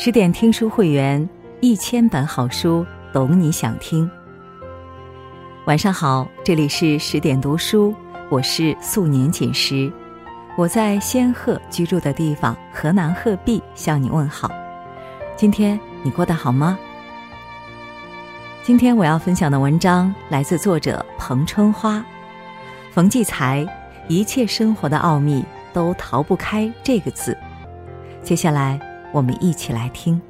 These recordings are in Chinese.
十点听书会员，一千本好书，懂你想听。晚上好，这里是十点读书，我是素年锦时，我在仙鹤居住的地方河南鹤壁向你问好。今天你过得好吗？今天我要分享的文章来自作者彭春花，冯骥才，一切生活的奥秘都逃不开这个字。接下来。我们一起来听。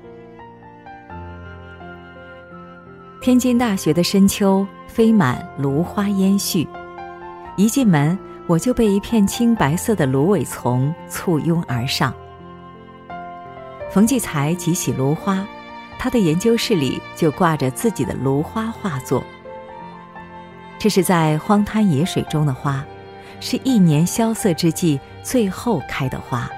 天津大学的深秋，飞满芦花烟絮。一进门，我就被一片青白色的芦苇丛簇拥而上。冯骥才极喜芦花，他的研究室里就挂着自己的芦花画作。这是在荒滩野水中的花，是一年萧瑟之际最后开的花。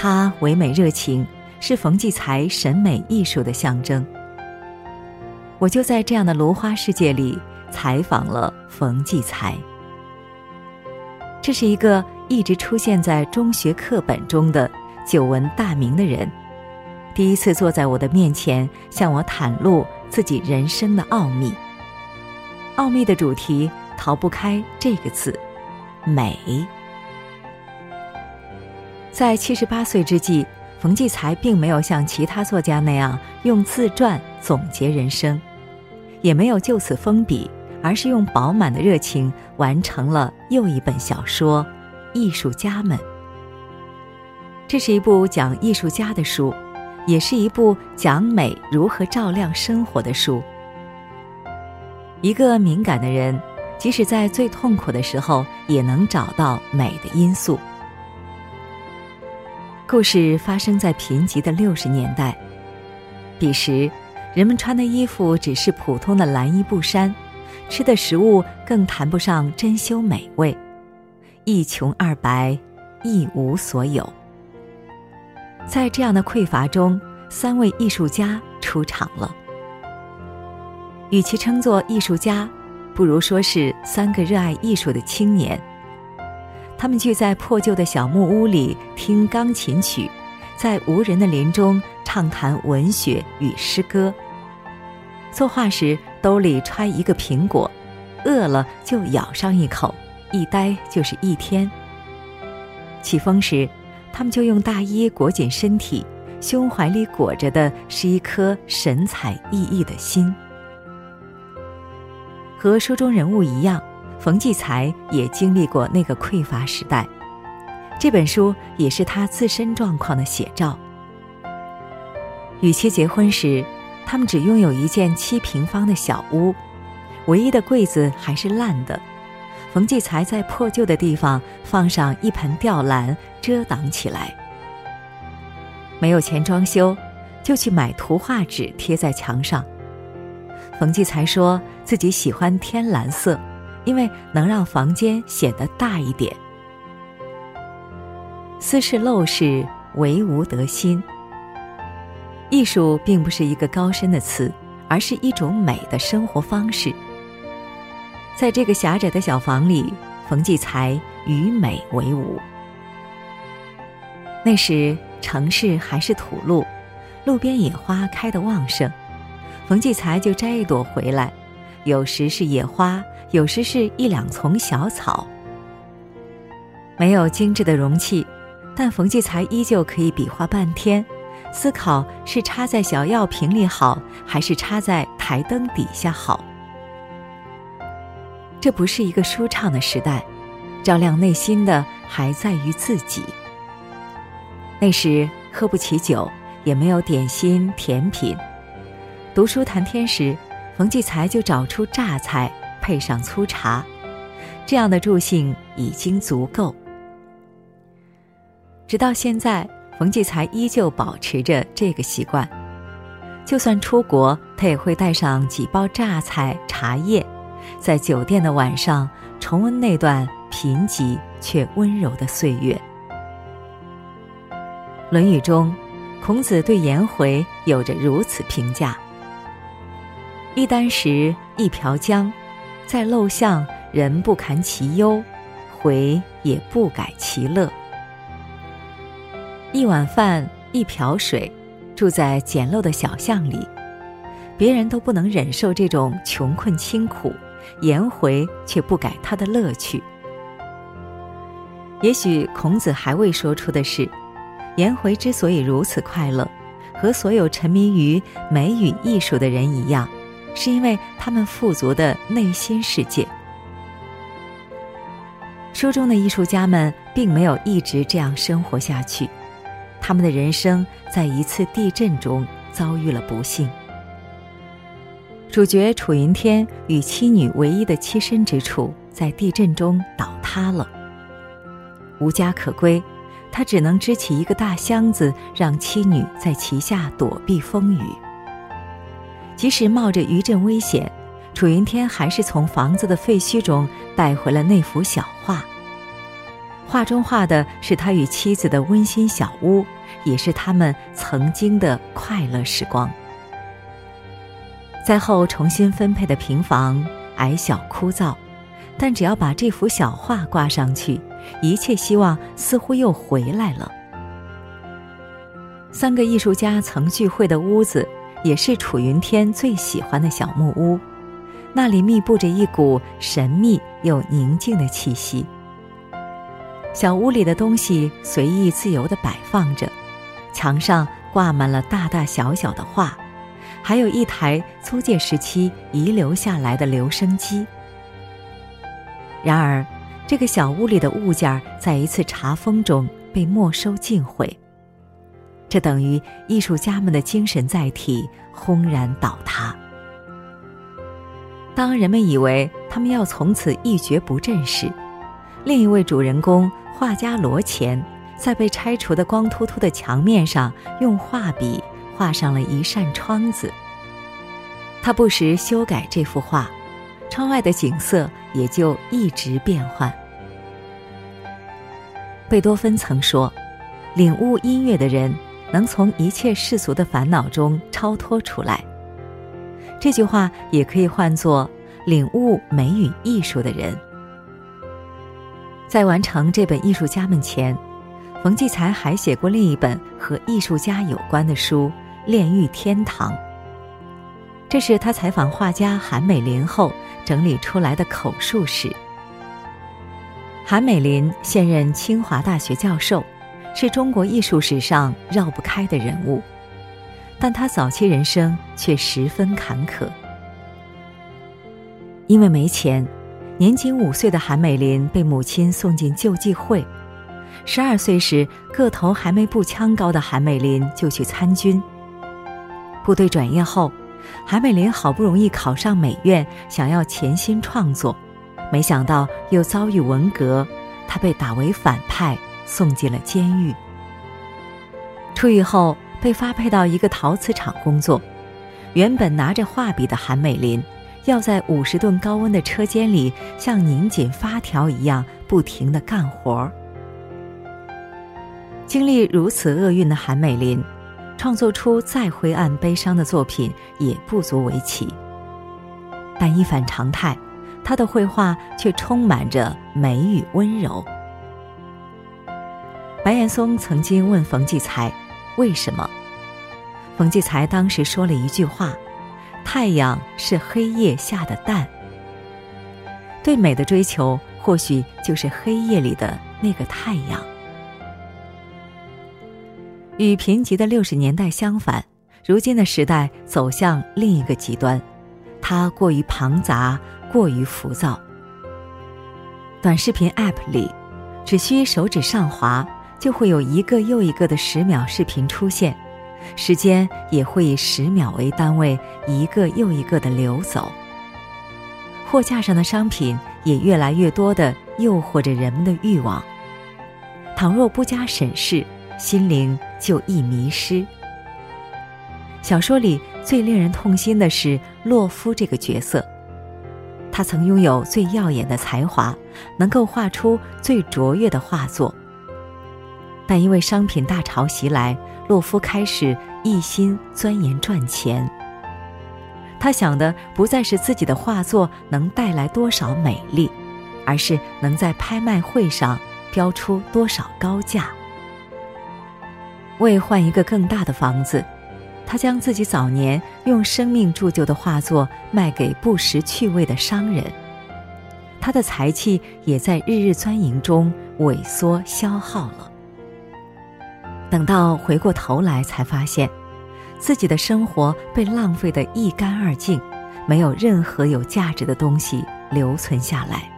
他唯美热情，是冯骥才审美艺术的象征。我就在这样的芦花世界里采访了冯骥才。这是一个一直出现在中学课本中的久闻大名的人，第一次坐在我的面前，向我袒露自己人生的奥秘。奥秘的主题逃不开这个字：美。在七十八岁之际，冯骥才并没有像其他作家那样用自传总结人生，也没有就此封笔，而是用饱满的热情完成了又一本小说《艺术家们》。这是一部讲艺术家的书，也是一部讲美如何照亮生活的书。一个敏感的人，即使在最痛苦的时候，也能找到美的因素。故事发生在贫瘠的六十年代，彼时，人们穿的衣服只是普通的蓝衣布衫，吃的食物更谈不上珍馐美味，一穷二白，一无所有。在这样的匮乏中，三位艺术家出场了。与其称作艺术家，不如说是三个热爱艺术的青年。他们聚在破旧的小木屋里听钢琴曲，在无人的林中畅谈文学与诗歌。作画时兜里揣一个苹果，饿了就咬上一口，一呆就是一天。起风时，他们就用大衣裹紧身体，胸怀里裹着的是一颗神采奕奕的心。和书中人物一样。冯骥才也经历过那个匮乏时代，这本书也是他自身状况的写照。与其结婚时，他们只拥有一间七平方的小屋，唯一的柜子还是烂的。冯骥才在破旧的地方放上一盆吊兰遮挡起来。没有钱装修，就去买图画纸贴在墙上。冯骥才说自己喜欢天蓝色。因为能让房间显得大一点。斯是陋室，惟吾德馨。艺术并不是一个高深的词，而是一种美的生活方式。在这个狭窄的小房里，冯骥才与美为伍。那时城市还是土路，路边野花开得旺盛，冯骥才就摘一朵回来，有时是野花。有时是一两丛小草，没有精致的容器，但冯骥才依旧可以比划半天，思考是插在小药瓶里好，还是插在台灯底下好。这不是一个舒畅的时代，照亮内心的还在于自己。那时喝不起酒，也没有点心甜品，读书谈天时，冯骥才就找出榨菜。配上粗茶，这样的助兴已经足够。直到现在，冯骥才依旧保持着这个习惯。就算出国，他也会带上几包榨菜、茶叶，在酒店的晚上重温那段贫瘠却温柔的岁月。《论语》中，孔子对颜回有着如此评价：“一箪食，一瓢浆。”在陋巷，人不堪其忧，回也不改其乐。一碗饭，一瓢水，住在简陋的小巷里，别人都不能忍受这种穷困清苦，颜回却不改他的乐趣。也许孔子还未说出的是，颜回之所以如此快乐，和所有沉迷于美与艺术的人一样，是因为他们富足的内心世界。书中的艺术家们并没有一直这样生活下去，他们的人生在一次地震中遭遇了不幸。主角楚云天与妻女唯一的栖身之处在地震中倒塌了。无家可归，他只能支起一个大箱子，让妻女在其下躲避风雨。即使冒着余震危险，楚云天还是从房子的废墟中带回了那幅小画。画中画的是他与妻子的温馨小屋，也是他们曾经的快乐时光。灾后重新分配的平房矮小枯燥，但只要把这幅小画挂上去。一切希望似乎又回来了。三个艺术家曾聚会的屋子，也是楚云天最喜欢的小木屋。那里密布着一股神秘又宁静的气息。小屋里的东西随意自由地摆放着，墙上挂满了大大小小的画，还有一台租界时期遗留下来的留声机。然而。这个小屋里的物件在一次查封中被没收尽毁，这等于艺术家们的精神载体轰然倒塌。当人们以为他们要从此一蹶不振时，另一位主人公画家罗前在被拆除的光秃秃的墙面上用画笔画上了一扇窗子。他不时修改这幅画。窗外的景色也就一直变换。贝多芬曾说：“领悟音乐的人，能从一切世俗的烦恼中超脱出来。”这句话也可以换作“领悟美与艺术的人”。在完成这本《艺术家们》前，冯骥才还写过另一本和艺术家有关的书《炼狱天堂》。这是他采访画家韩美林后整理出来的口述史。韩美林现任清华大学教授，是中国艺术史上绕不开的人物，但他早期人生却十分坎坷。因为没钱，年仅五岁的韩美林被母亲送进救济会。十二岁时，个头还没步枪高的韩美林就去参军。部队转业后。韩美林好不容易考上美院，想要潜心创作，没想到又遭遇文革，他被打为反派，送进了监狱。出狱后被发配到一个陶瓷厂工作，原本拿着画笔的韩美林，要在五十吨高温的车间里像拧紧发条一样不停的干活儿。经历如此厄运的韩美林。创作出再灰暗悲伤的作品也不足为奇，但一反常态，他的绘画却充满着美与温柔。白岩松曾经问冯骥才：“为什么？”冯骥才当时说了一句话：“太阳是黑夜下的蛋。”对美的追求，或许就是黑夜里的那个太阳。与贫瘠的六十年代相反，如今的时代走向另一个极端，它过于庞杂，过于浮躁。短视频 App 里，只需手指上滑，就会有一个又一个的十秒视频出现，时间也会以十秒为单位，一个又一个的流走。货架上的商品也越来越多的诱惑着人们的欲望，倘若不加审视。心灵就易迷失。小说里最令人痛心的是洛夫这个角色，他曾拥有最耀眼的才华，能够画出最卓越的画作。但因为商品大潮袭来，洛夫开始一心钻研赚钱。他想的不再是自己的画作能带来多少美丽，而是能在拍卖会上标出多少高价。为换一个更大的房子，他将自己早年用生命铸就的画作卖给不识趣味的商人。他的才气也在日日钻营中萎缩消耗了。等到回过头来，才发现，自己的生活被浪费得一干二净，没有任何有价值的东西留存下来。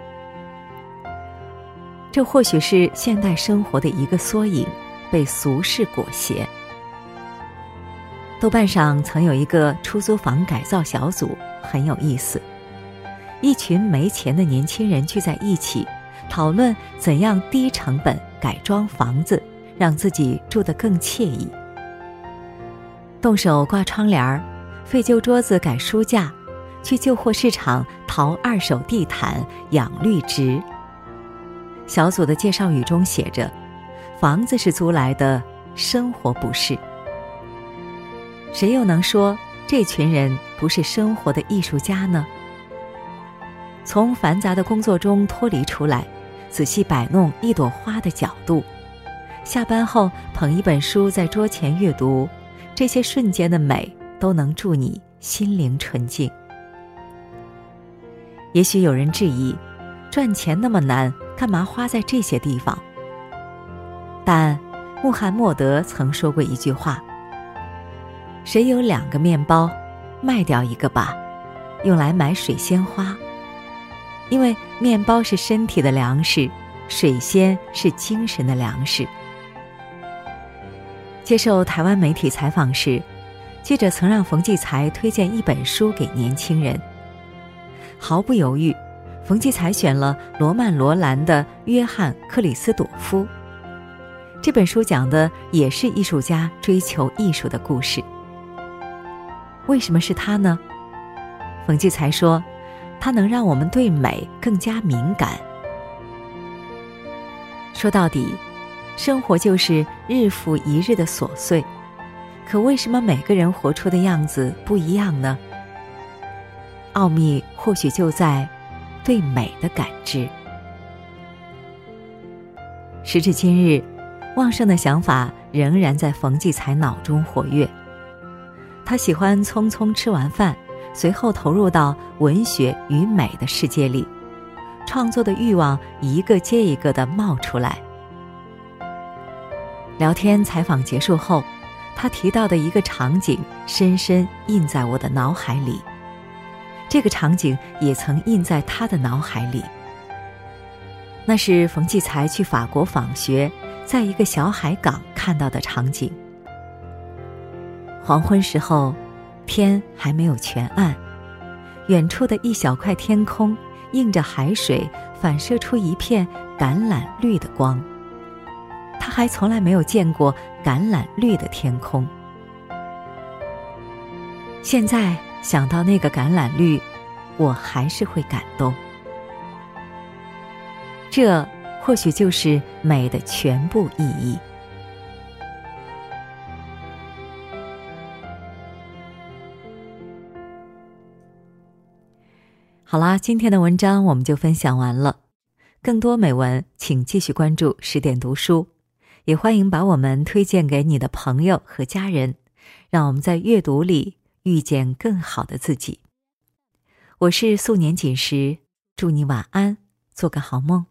这或许是现代生活的一个缩影，被俗世裹挟。豆瓣上曾有一个出租房改造小组，很有意思。一群没钱的年轻人聚在一起，讨论怎样低成本改装房子，让自己住得更惬意。动手挂窗帘儿，废旧桌子改书架，去旧货市场淘二手地毯、养绿植。小组的介绍语中写着：“房子是租来的，生活不是。”谁又能说这群人不是生活的艺术家呢？从繁杂的工作中脱离出来，仔细摆弄一朵花的角度，下班后捧一本书在桌前阅读，这些瞬间的美都能助你心灵纯净。也许有人质疑，赚钱那么难。干嘛花在这些地方？但穆罕默德曾说过一句话：“谁有两个面包，卖掉一个吧，用来买水仙花。因为面包是身体的粮食，水仙是精神的粮食。”接受台湾媒体采访时，记者曾让冯骥才推荐一本书给年轻人，毫不犹豫。冯骥才选了罗曼·罗兰的《约翰·克里斯朵夫》这本书，讲的也是艺术家追求艺术的故事。为什么是他呢？冯骥才说，他能让我们对美更加敏感。说到底，生活就是日复一日的琐碎，可为什么每个人活出的样子不一样呢？奥秘或许就在。对美的感知。时至今日，旺盛的想法仍然在冯骥才脑中活跃。他喜欢匆匆吃完饭，随后投入到文学与美的世界里，创作的欲望一个接一个的冒出来。聊天采访结束后，他提到的一个场景深深印在我的脑海里。这个场景也曾印在他的脑海里。那是冯骥才去法国访学，在一个小海港看到的场景。黄昏时候，天还没有全暗，远处的一小块天空映着海水，反射出一片橄榄绿的光。还从来没有见过橄榄绿的天空。现在。想到那个橄榄绿，我还是会感动。这或许就是美的全部意义。好啦，今天的文章我们就分享完了。更多美文，请继续关注十点读书，也欢迎把我们推荐给你的朋友和家人，让我们在阅读里。遇见更好的自己。我是素年锦时，祝你晚安，做个好梦。